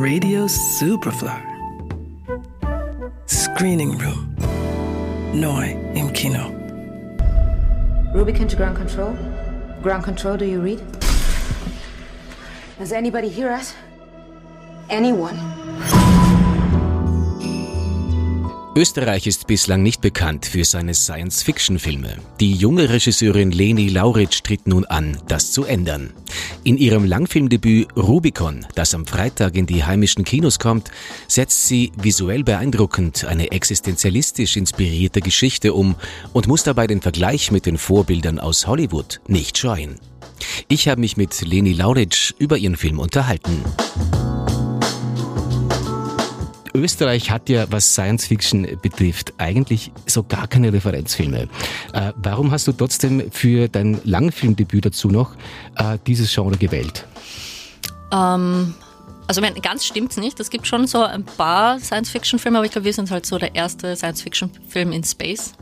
Radio Superfly. Screening Room. Neu im Kino. Rubicon to ground control. Ground control, do you read? Does anybody hear us? Anyone? Österreich ist bislang nicht bekannt für seine Science-Fiction-Filme. Die junge Regisseurin Leni Lauritsch tritt nun an, das zu ändern. In ihrem Langfilmdebüt Rubicon, das am Freitag in die heimischen Kinos kommt, setzt sie visuell beeindruckend eine existenzialistisch inspirierte Geschichte um und muss dabei den Vergleich mit den Vorbildern aus Hollywood nicht scheuen. Ich habe mich mit Leni Lauritsch über ihren Film unterhalten. Österreich hat ja, was Science Fiction betrifft, eigentlich so gar keine Referenzfilme. Äh, warum hast du trotzdem für dein Langfilmdebüt dazu noch äh, dieses Genre gewählt? Ähm, also mein, ganz stimmt's nicht. Es gibt schon so ein paar Science-Fiction-Filme, aber ich glaube, wir sind halt so der erste Science-Fiction-Film in Space.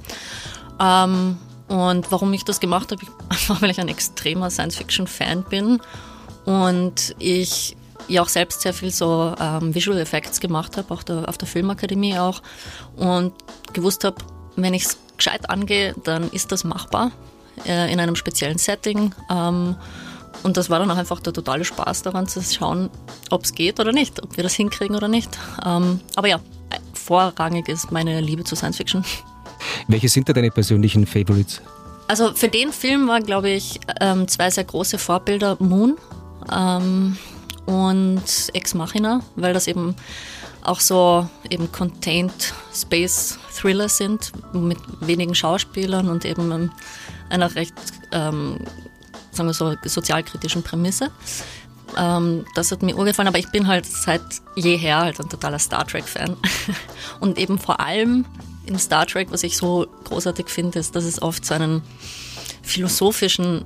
Ähm, und warum ich das gemacht habe, einfach weil ich ein extremer Science-Fiction-Fan bin und ich ja auch selbst sehr viel so ähm, Visual Effects gemacht habe, auch der, auf der Filmakademie auch. Und gewusst habe, wenn ich es gescheit angehe, dann ist das machbar äh, in einem speziellen Setting. Ähm, und das war dann auch einfach der totale Spaß daran zu schauen, ob es geht oder nicht, ob wir das hinkriegen oder nicht. Ähm, aber ja, vorrangig ist meine Liebe zu Science Fiction. Welche sind da deine persönlichen Favorites? Also für den Film waren, glaube ich, ähm, zwei sehr große Vorbilder. Moon, ähm, und Ex Machina, weil das eben auch so eben contained Space Thriller sind mit wenigen Schauspielern und eben einer recht, ähm, sagen wir so, sozialkritischen Prämisse. Ähm, das hat mir urgefallen, aber ich bin halt seit jeher halt ein totaler Star Trek-Fan. Und eben vor allem in Star Trek, was ich so großartig finde, ist, dass es oft so einen philosophischen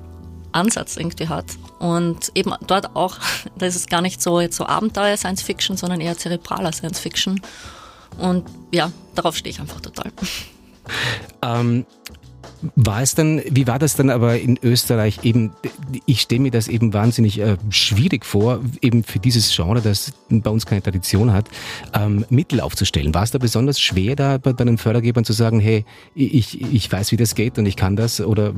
Ansatz irgendwie hat. Und eben dort auch, da ist es gar nicht so jetzt so Abenteuer Science Fiction, sondern eher zerebraler Science Fiction. Und ja, darauf stehe ich einfach total. Ähm, war es dann, wie war das dann aber in Österreich eben, ich stelle mir das eben wahnsinnig äh, schwierig vor, eben für dieses Genre, das bei uns keine Tradition hat, ähm, Mittel aufzustellen. War es da besonders schwer, da bei, bei den Fördergebern zu sagen, hey, ich, ich weiß, wie das geht und ich kann das oder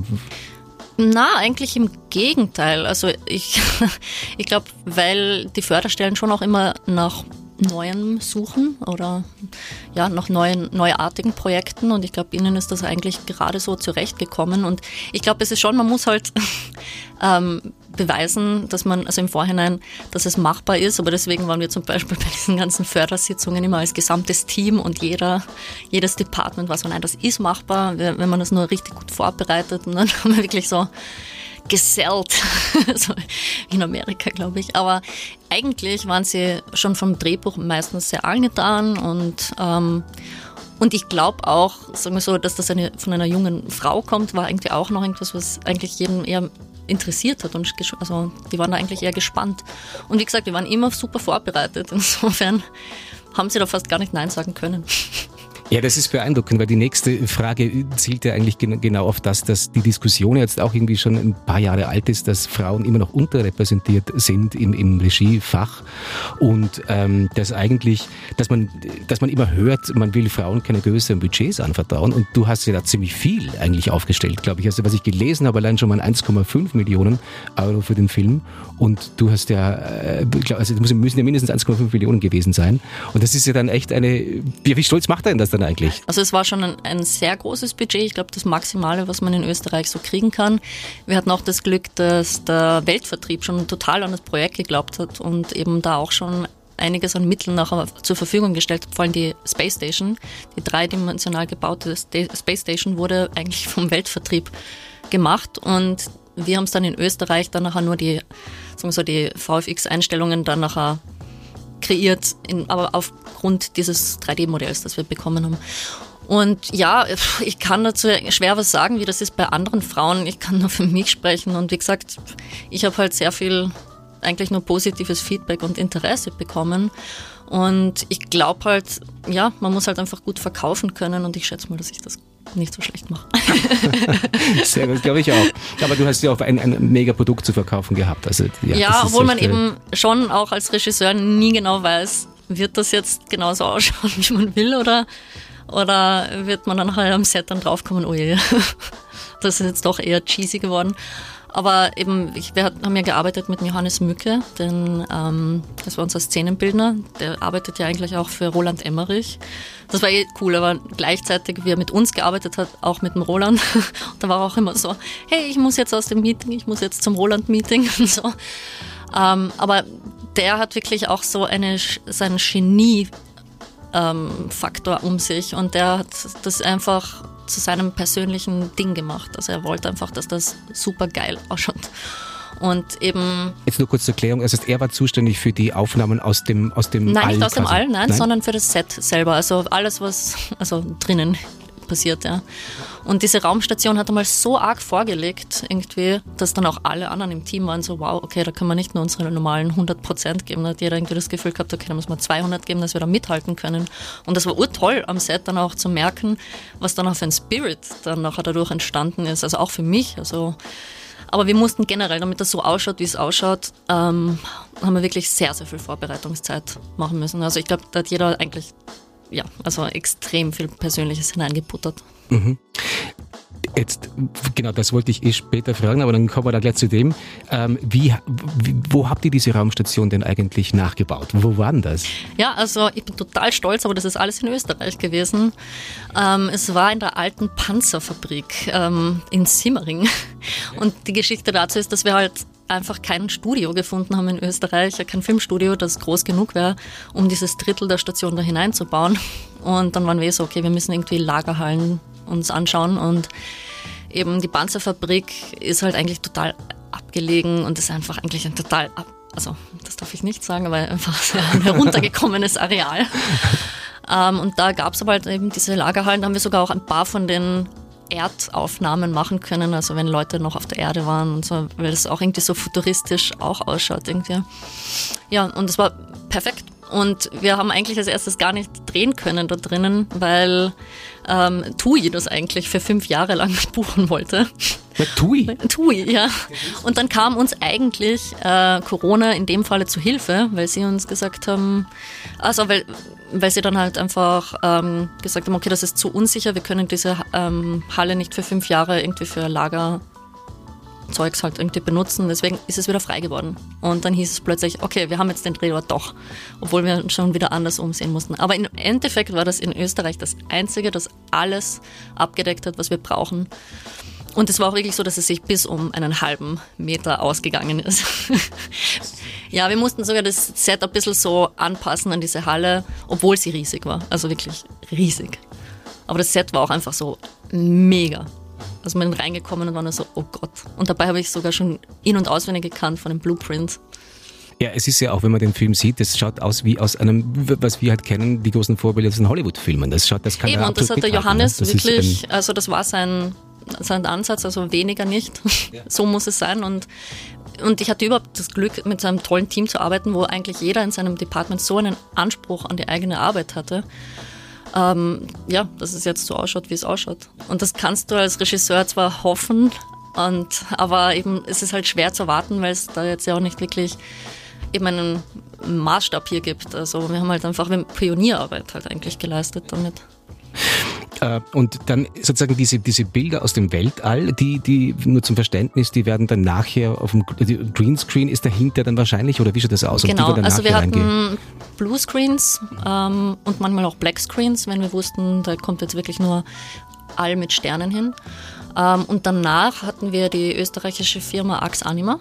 na, eigentlich im Gegenteil. Also ich, ich glaube, weil die Förderstellen schon auch immer nach Neuen suchen oder ja, nach neuen, neuartigen Projekten und ich glaube, ihnen ist das eigentlich gerade so zurechtgekommen und ich glaube, es ist schon, man muss halt ähm, beweisen, dass man, also im Vorhinein, dass es machbar ist, aber deswegen waren wir zum Beispiel bei diesen ganzen Fördersitzungen immer als gesamtes Team und jeder, jedes Department war so, nein, das ist machbar, wenn man das nur richtig gut vorbereitet und dann haben wir wirklich so gesellt, so in Amerika, glaube ich. Aber eigentlich waren sie schon vom Drehbuch meistens sehr angetan und ähm, und ich glaube auch, sagen wir so, dass das eine, von einer jungen Frau kommt, war eigentlich auch noch irgendwas, was eigentlich jeden eher interessiert hat. Und also, die waren da eigentlich eher gespannt. Und wie gesagt, wir waren immer super vorbereitet. Insofern haben sie da fast gar nicht Nein sagen können. Ja, das ist beeindruckend, weil die nächste Frage zielt ja eigentlich genau auf das, dass die Diskussion jetzt auch irgendwie schon ein paar Jahre alt ist, dass Frauen immer noch unterrepräsentiert sind im, im Regiefach und ähm, dass eigentlich, dass man, dass man immer hört, man will Frauen keine größeren Budgets anvertrauen und du hast ja da ziemlich viel eigentlich aufgestellt, glaube ich. Also was ich gelesen habe, allein schon mal 1,5 Millionen Euro für den Film und du hast ja, äh, also müssen ja mindestens 1,5 Millionen gewesen sein und das ist ja dann echt eine, wie stolz macht er denn das denn eigentlich? Also es war schon ein, ein sehr großes Budget. Ich glaube, das Maximale, was man in Österreich so kriegen kann. Wir hatten auch das Glück, dass der Weltvertrieb schon total an das Projekt geglaubt hat und eben da auch schon einiges an Mitteln nachher zur Verfügung gestellt hat. Vor allem die Space Station, die dreidimensional gebaute Space Station wurde eigentlich vom Weltvertrieb gemacht und wir haben es dann in Österreich dann nachher nur die, so, die VFX-Einstellungen dann nachher kreiert, in, aber aufgrund dieses 3D-Modells, das wir bekommen haben. Und ja, ich kann dazu schwer was sagen, wie das ist bei anderen Frauen. Ich kann nur für mich sprechen. Und wie gesagt, ich habe halt sehr viel, eigentlich nur positives Feedback und Interesse bekommen. Und ich glaube halt, ja, man muss halt einfach gut verkaufen können. Und ich schätze mal, dass ich das nicht so schlecht mache. Sehr gut, glaube ich auch. Aber du hast ja auch ein, ein mega Produkt zu verkaufen gehabt. Also, ja, ja obwohl man eben schon auch als Regisseur nie genau weiß, wird das jetzt genauso ausschauen, wie man will, oder, oder wird man dann halt am Set dann draufkommen, oh je, das ist jetzt doch eher cheesy geworden. Aber eben, ich, wir haben ja gearbeitet mit Johannes Mücke, denn ähm, das war unser Szenenbildner. Der arbeitet ja eigentlich auch für Roland Emmerich. Das war eh cool, aber gleichzeitig, wie er mit uns gearbeitet hat, auch mit dem Roland. da war auch immer so, hey, ich muss jetzt aus dem Meeting, ich muss jetzt zum Roland-Meeting und so. Ähm, aber der hat wirklich auch so eine, seinen Genie-Faktor ähm, um sich und der hat das einfach zu seinem persönlichen Ding gemacht. Also er wollte einfach, dass das super geil ausschaut. Und eben. Jetzt nur kurz zur Erklärung. Also er war zuständig für die Aufnahmen aus dem aus dem Nein, All. Nein, nicht aus quasi. dem All, nein, nein, sondern für das Set selber. Also alles, was also drinnen passiert, ja. Und diese Raumstation hat einmal so arg vorgelegt, irgendwie, dass dann auch alle anderen im Team waren so, wow, okay, da können wir nicht nur unsere normalen 100 Prozent geben. Da hat jeder irgendwie das Gefühl gehabt, okay, da muss man 200 geben, dass wir da mithalten können. Und das war urtoll am Set dann auch zu merken, was dann auch für ein Spirit dann nachher dadurch entstanden ist. Also auch für mich, also aber wir mussten generell, damit das so ausschaut, wie es ausschaut, ähm, haben wir wirklich sehr, sehr viel Vorbereitungszeit machen müssen. Also ich glaube, da hat jeder eigentlich ja, also extrem viel Persönliches hineingeputtert. Mhm. Jetzt, genau, das wollte ich eh später fragen, aber dann kommen wir da gleich zu dem. Ähm, wie, wo habt ihr diese Raumstation denn eigentlich nachgebaut? Wo war denn das? Ja, also ich bin total stolz, aber das ist alles in Österreich gewesen. Ähm, es war in der alten Panzerfabrik ähm, in Simmering. Und die Geschichte dazu ist, dass wir halt einfach kein Studio gefunden haben in Österreich, kein Filmstudio, das groß genug wäre, um dieses Drittel der Station da hineinzubauen. Und dann waren wir so, okay, wir müssen irgendwie Lagerhallen uns anschauen und eben die Panzerfabrik ist halt eigentlich total abgelegen und ist einfach eigentlich ein total, ab, also das darf ich nicht sagen, aber einfach ein heruntergekommenes Areal. ähm, und da gab es aber halt eben diese Lagerhallen, da haben wir sogar auch ein paar von den Erdaufnahmen machen können, also wenn Leute noch auf der Erde waren und so, weil es auch irgendwie so futuristisch auch ausschaut irgendwie. Ja, und es war perfekt. Und wir haben eigentlich als erstes gar nicht drehen können da drinnen, weil ähm, TUI das eigentlich für fünf Jahre lang buchen wollte. Ja, TUI? TUI, ja. Und dann kam uns eigentlich äh, Corona in dem Falle zu Hilfe, weil sie uns gesagt haben, also weil, weil sie dann halt einfach ähm, gesagt haben, okay, das ist zu unsicher, wir können diese ähm, Halle nicht für fünf Jahre irgendwie für Lager Zeugs halt irgendwie benutzen. Deswegen ist es wieder frei geworden. Und dann hieß es plötzlich, okay, wir haben jetzt den Drehort doch, obwohl wir schon wieder anders umsehen mussten. Aber im Endeffekt war das in Österreich das Einzige, das alles abgedeckt hat, was wir brauchen. Und es war auch wirklich so, dass es sich bis um einen halben Meter ausgegangen ist. ja, wir mussten sogar das Set ein bisschen so anpassen an diese Halle, obwohl sie riesig war. Also wirklich riesig. Aber das Set war auch einfach so mega. Also man reingekommen und war nur so, oh Gott. Und dabei habe ich sogar schon in- und auswendig gekannt von den Blueprints. Ja, es ist ja auch, wenn man den Film sieht, das schaut aus wie aus einem, was wir halt kennen, die großen Vorbilder aus den Hollywood-Filmen. Das schaut, das kann Eben, und das hat der Johannes ne? wirklich, also das war sein, sein Ansatz, also weniger nicht. Ja. So muss es sein. Und, und ich hatte überhaupt das Glück, mit so einem tollen Team zu arbeiten, wo eigentlich jeder in seinem Department so einen Anspruch an die eigene Arbeit hatte ähm, ja, dass es jetzt so ausschaut, wie es ausschaut. Und das kannst du als Regisseur zwar hoffen, und, aber eben es ist halt schwer zu erwarten, weil es da jetzt ja auch nicht wirklich eben einen Maßstab hier gibt. Also wir haben halt einfach Pionierarbeit halt eigentlich geleistet damit. Äh, und dann sozusagen diese, diese Bilder aus dem Weltall, die, die nur zum Verständnis, die werden dann nachher auf dem Greenscreen ist dahinter dann wahrscheinlich oder wie schaut das aus? Genau, wir also wir hatten Bluescreens ähm, und manchmal auch Blackscreens, wenn wir wussten, da kommt jetzt wirklich nur All mit Sternen hin. Ähm, und danach hatten wir die österreichische Firma Ax Anima.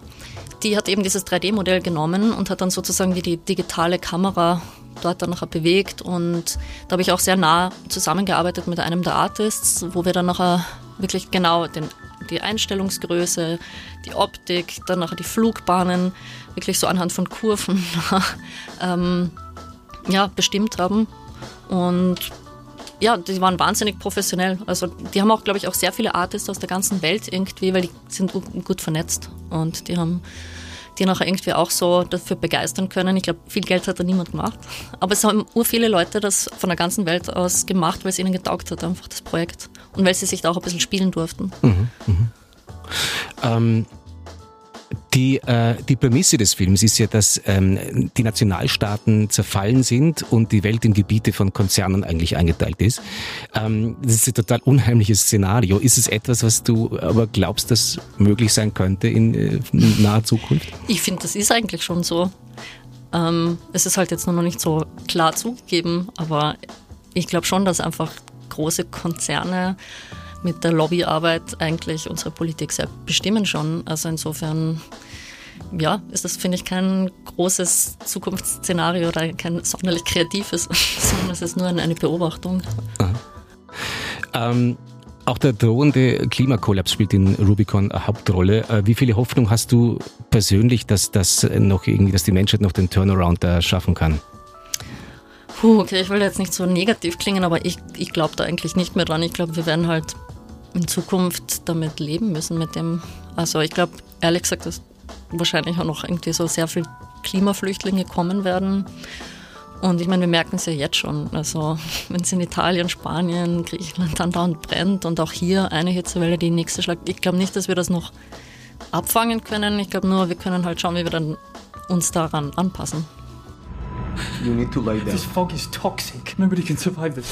Die hat eben dieses 3D-Modell genommen und hat dann sozusagen die digitale Kamera dort dann nachher bewegt und da habe ich auch sehr nah zusammengearbeitet mit einem der Artists, wo wir dann nachher wirklich genau den, die Einstellungsgröße, die Optik, dann nachher die Flugbahnen wirklich so anhand von Kurven ähm, ja, bestimmt haben und ja, die waren wahnsinnig professionell. Also die haben auch, glaube ich, auch sehr viele Artists aus der ganzen Welt irgendwie, weil die sind gut vernetzt und die haben die nachher irgendwie auch so dafür begeistern können. Ich glaube, viel Geld hat da niemand gemacht. Aber es haben ur viele Leute das von der ganzen Welt aus gemacht, weil es ihnen getaugt hat, einfach das Projekt. Und weil sie sich da auch ein bisschen spielen durften. Mhm, mh. ähm, die, äh, die Prämisse des Films ist ja, dass ähm, die Nationalstaaten zerfallen sind und die Welt in Gebiete von Konzernen eigentlich eingeteilt ist. Ähm, das ist ein total unheimliches Szenario. Ist es etwas, was du aber glaubst, dass möglich sein könnte in, äh, naher Zukunft? Ich finde, das ist eigentlich schon so. Ähm, es ist halt jetzt nur noch nicht so klar zugegeben, aber ich glaube schon, dass einfach große Konzerne mit der Lobbyarbeit eigentlich unsere Politik sehr bestimmen schon. Also insofern, ja, ist das, finde ich, kein großes Zukunftsszenario oder kein sonderlich kreatives, sondern es ist nur eine Beobachtung. Ähm, auch der drohende Klimakollaps spielt in Rubicon eine Hauptrolle. Äh, wie viele Hoffnung hast du persönlich, dass das noch irgendwie, dass die Menschheit noch den Turnaround da schaffen kann? Puh, okay, ich will jetzt nicht so negativ klingen, aber ich, ich glaube da eigentlich nicht mehr dran. Ich glaube, wir werden halt in Zukunft damit leben müssen mit dem. Also ich glaube, ehrlich gesagt, dass wahrscheinlich auch noch irgendwie so sehr viele Klimaflüchtlinge kommen werden. Und ich meine, wir merken es ja jetzt schon. Also wenn es in Italien, Spanien, Griechenland dann dauernd brennt und auch hier eine Hitzewelle die nächste schlagt, ich glaube nicht, dass wir das noch abfangen können. Ich glaube nur, wir können halt schauen, wie wir dann uns daran anpassen. You need to lie down. This fog is toxic. Nobody can survive this.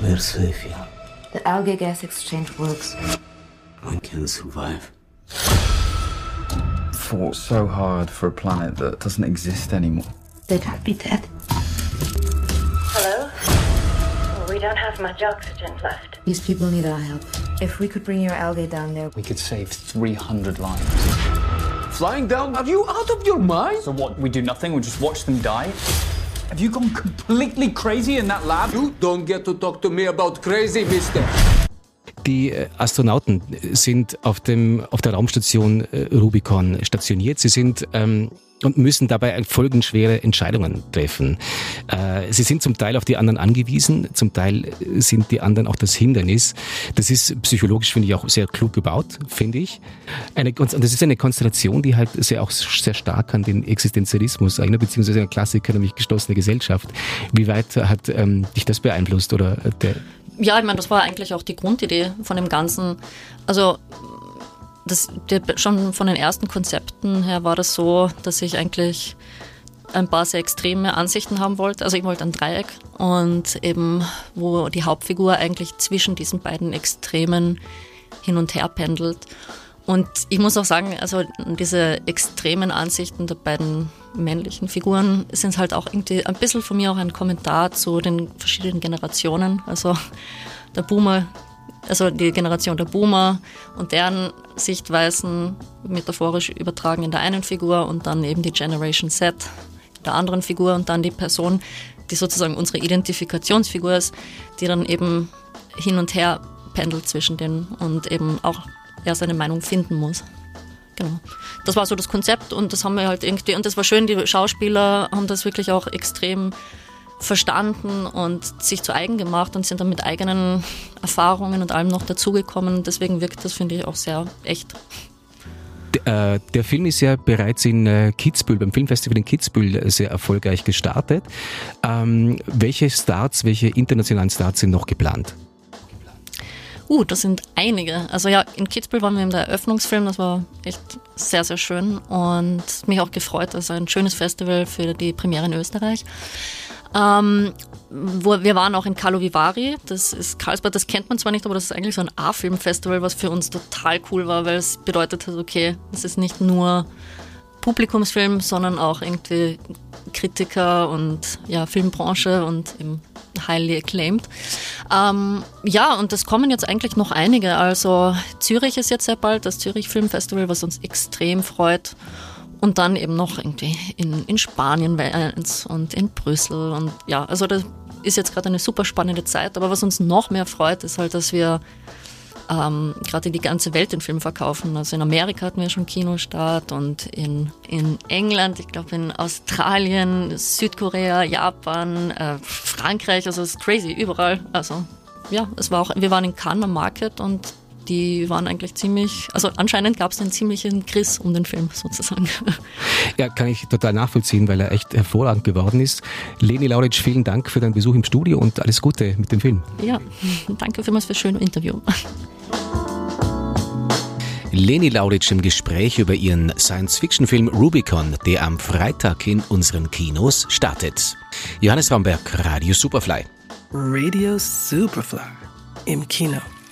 We're safe here. The algae gas exchange works. I can survive. Fought so hard for a planet that doesn't exist anymore. They can't be dead. Hello? We don't have much oxygen left. These people need our help. If we could bring your algae down there, we could save 300 lives. Flying down? Are you out of your mind? So what, we do nothing? We just watch them die? Have you gone completely crazy in that lab? You don't get to talk to me about crazy, mister. Die äh, Astronauten sind auf, dem, auf der Raumstation äh, Rubicon stationiert. Sie sind ähm, und müssen dabei folgenschwere Entscheidungen treffen. Äh, sie sind zum Teil auf die anderen angewiesen, zum Teil sind die anderen auch das Hindernis. Das ist psychologisch, finde ich, auch sehr klug gebaut, finde ich. Eine, das ist eine Konstellation, die halt sehr, auch sehr stark an den Existenzialismus erinnert, beziehungsweise ein Klassiker, nämlich geschlossene Gesellschaft. Wie weit hat ähm, dich das beeinflusst oder der ja, ich meine, das war eigentlich auch die Grundidee von dem Ganzen. Also das, schon von den ersten Konzepten her war das so, dass ich eigentlich ein paar sehr extreme Ansichten haben wollte. Also ich wollte ein Dreieck und eben, wo die Hauptfigur eigentlich zwischen diesen beiden Extremen hin und her pendelt. Und ich muss auch sagen, also diese extremen Ansichten der beiden männlichen Figuren sind halt auch irgendwie ein bisschen von mir auch ein Kommentar zu den verschiedenen Generationen. Also der Boomer also die Generation der Boomer und deren Sichtweisen metaphorisch übertragen in der einen Figur und dann eben die Generation Z in der anderen Figur und dann die Person, die sozusagen unsere Identifikationsfigur ist, die dann eben hin und her pendelt zwischen denen und eben auch er seine Meinung finden muss. Genau. Das war so das Konzept und das haben wir halt irgendwie, und das war schön, die Schauspieler haben das wirklich auch extrem verstanden und sich zu eigen gemacht und sind dann mit eigenen Erfahrungen und allem noch dazugekommen. Deswegen wirkt das, finde ich, auch sehr echt. Der, äh, der Film ist ja bereits in äh, Kitzbühel, beim Filmfestival in Kitzbühel äh, sehr erfolgreich gestartet. Ähm, welche Starts, welche internationalen Starts sind noch geplant? Uh, das sind einige. Also ja, in Kitzbühel waren wir der Eröffnungsfilm, das war echt sehr, sehr schön und mich auch gefreut. Das ist ein schönes Festival für die Premiere in Österreich. Ähm, wo, wir waren auch in Carlo Vivari, das ist Karlsbad, das kennt man zwar nicht, aber das ist eigentlich so ein A-Film-Festival, was für uns total cool war, weil es bedeutet hat, okay, es ist nicht nur Publikumsfilm, sondern auch irgendwie Kritiker und ja, Filmbranche und eben highly acclaimed. Ähm, ja, und es kommen jetzt eigentlich noch einige. Also Zürich ist jetzt sehr bald, das Zürich Filmfestival, was uns extrem freut. Und dann eben noch irgendwie in, in Spanien eins und in Brüssel. Und ja, also das ist jetzt gerade eine super spannende Zeit. Aber was uns noch mehr freut, ist halt, dass wir ähm, gerade die ganze Welt den Film verkaufen. Also in Amerika hatten wir schon Kinostart und in, in England, ich glaube in Australien, Südkorea, Japan, äh, Frankreich, also es ist crazy, überall. Also ja, es war auch, wir waren in Cannes am Market und die waren eigentlich ziemlich, also anscheinend gab es einen ziemlichen Kriss um den Film sozusagen. Ja, kann ich total nachvollziehen, weil er echt hervorragend geworden ist. Leni Lauritsch, vielen Dank für deinen Besuch im Studio und alles Gute mit dem Film. Ja, danke vielmals für das schöne Interview. Leni Lauritsch im Gespräch über ihren Science-Fiction-Film Rubicon, der am Freitag in unseren Kinos startet. Johannes Raumberg, Radio Superfly. Radio Superfly im Kino.